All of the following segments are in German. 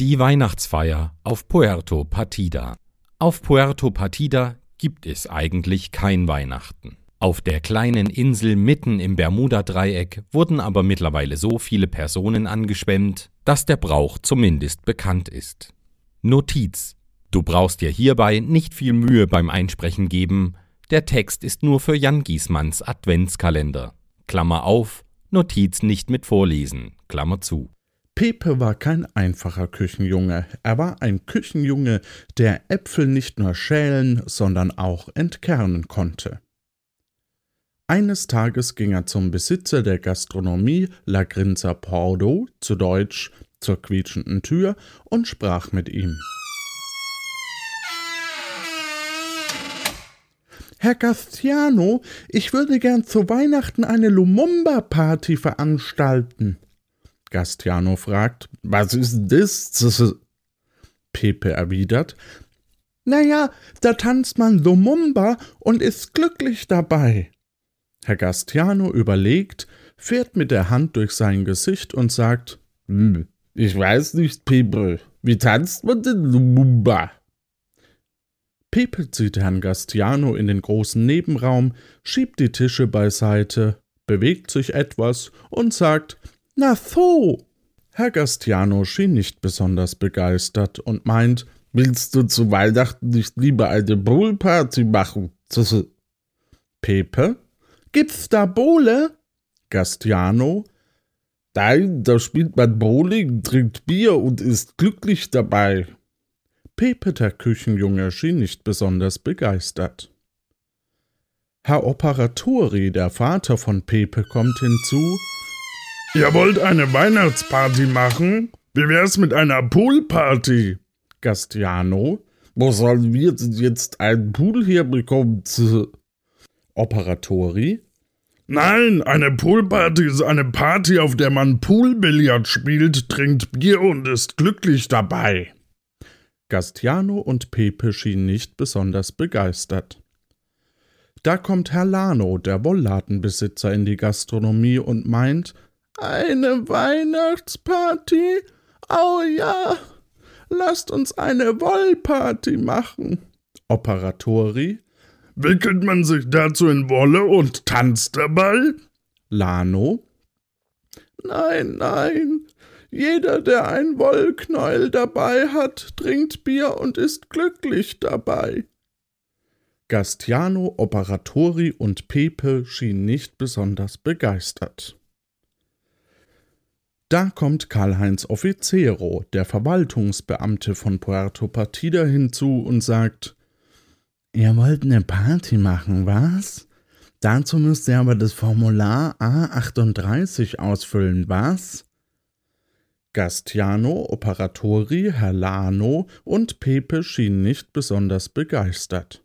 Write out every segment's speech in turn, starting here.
Die Weihnachtsfeier auf Puerto Partida. Auf Puerto Partida gibt es eigentlich kein Weihnachten. Auf der kleinen Insel mitten im Bermuda-Dreieck wurden aber mittlerweile so viele Personen angeschwemmt, dass der Brauch zumindest bekannt ist. Notiz: Du brauchst dir hierbei nicht viel Mühe beim Einsprechen geben, der Text ist nur für Jan Giesmanns Adventskalender. Klammer auf, Notiz nicht mit vorlesen, Klammer zu. Pepe war kein einfacher Küchenjunge, er war ein Küchenjunge, der Äpfel nicht nur schälen, sondern auch entkernen konnte. Eines Tages ging er zum Besitzer der Gastronomie La Grinza Pordo, zu Deutsch zur quietschenden Tür, und sprach mit ihm. Herr Gastiano, ich würde gern zu Weihnachten eine Lumumba-Party veranstalten. Gastiano fragt, was ist das? Pepe erwidert, naja, da tanzt man Lumumba und ist glücklich dabei. Herr Gastiano überlegt, fährt mit der Hand durch sein Gesicht und sagt, hm, ich weiß nicht, Pepe, wie tanzt man denn Lumumba? Pepe zieht Herrn Gastiano in den großen Nebenraum, schiebt die Tische beiseite, bewegt sich etwas und sagt Na so. Herr Gastiano schien nicht besonders begeistert und meint, Willst du zu Weihnachten nicht lieber eine Poolparty machen? Pepe? Gibt's da Bowle? Gastiano? Nein, da spielt man Bowling, trinkt Bier und ist glücklich dabei. Pepe der Küchenjunge schien nicht besonders begeistert. Herr Operatori, der Vater von Pepe, kommt hinzu. Ihr wollt eine Weihnachtsparty machen? Wie wär's mit einer Poolparty? Gastiano. Wo sollen wir jetzt einen Pool herbekommen? Operatori. Nein, eine Poolparty ist eine Party, auf der man Poolbillard spielt, trinkt Bier und ist glücklich dabei. Gastiano und Pepe schienen nicht besonders begeistert. Da kommt Herr Lano, der Wollladenbesitzer, in die Gastronomie und meint, eine Weihnachtsparty? Oh ja, lasst uns eine Wollparty machen. Operatori. Wickelt man sich dazu in Wolle und tanzt dabei? Lano. Nein, nein, jeder, der ein Wollknäuel dabei hat, trinkt Bier und ist glücklich dabei. Gastiano, Operatori und Pepe schienen nicht besonders begeistert. Da kommt Karl-Heinz Offiziero, der Verwaltungsbeamte von Puerto Partida, hinzu und sagt: Ihr wollt eine Party machen, was? Dazu müsst ihr aber das Formular A38 ausfüllen, was? Gastiano, Operatori, Herr Lano und Pepe schienen nicht besonders begeistert.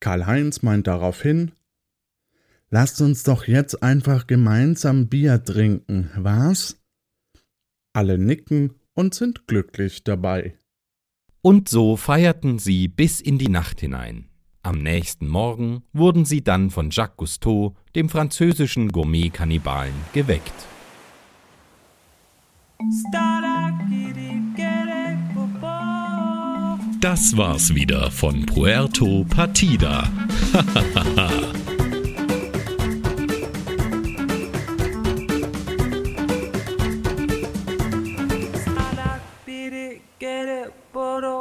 Karl-Heinz meint daraufhin, Lasst uns doch jetzt einfach gemeinsam Bier trinken, was? Alle nicken und sind glücklich dabei. Und so feierten sie bis in die Nacht hinein. Am nächsten Morgen wurden sie dann von Jacques Cousteau, dem französischen Gourmet-Kannibalen, geweckt. Das war's wieder von Puerto Partida. but oh.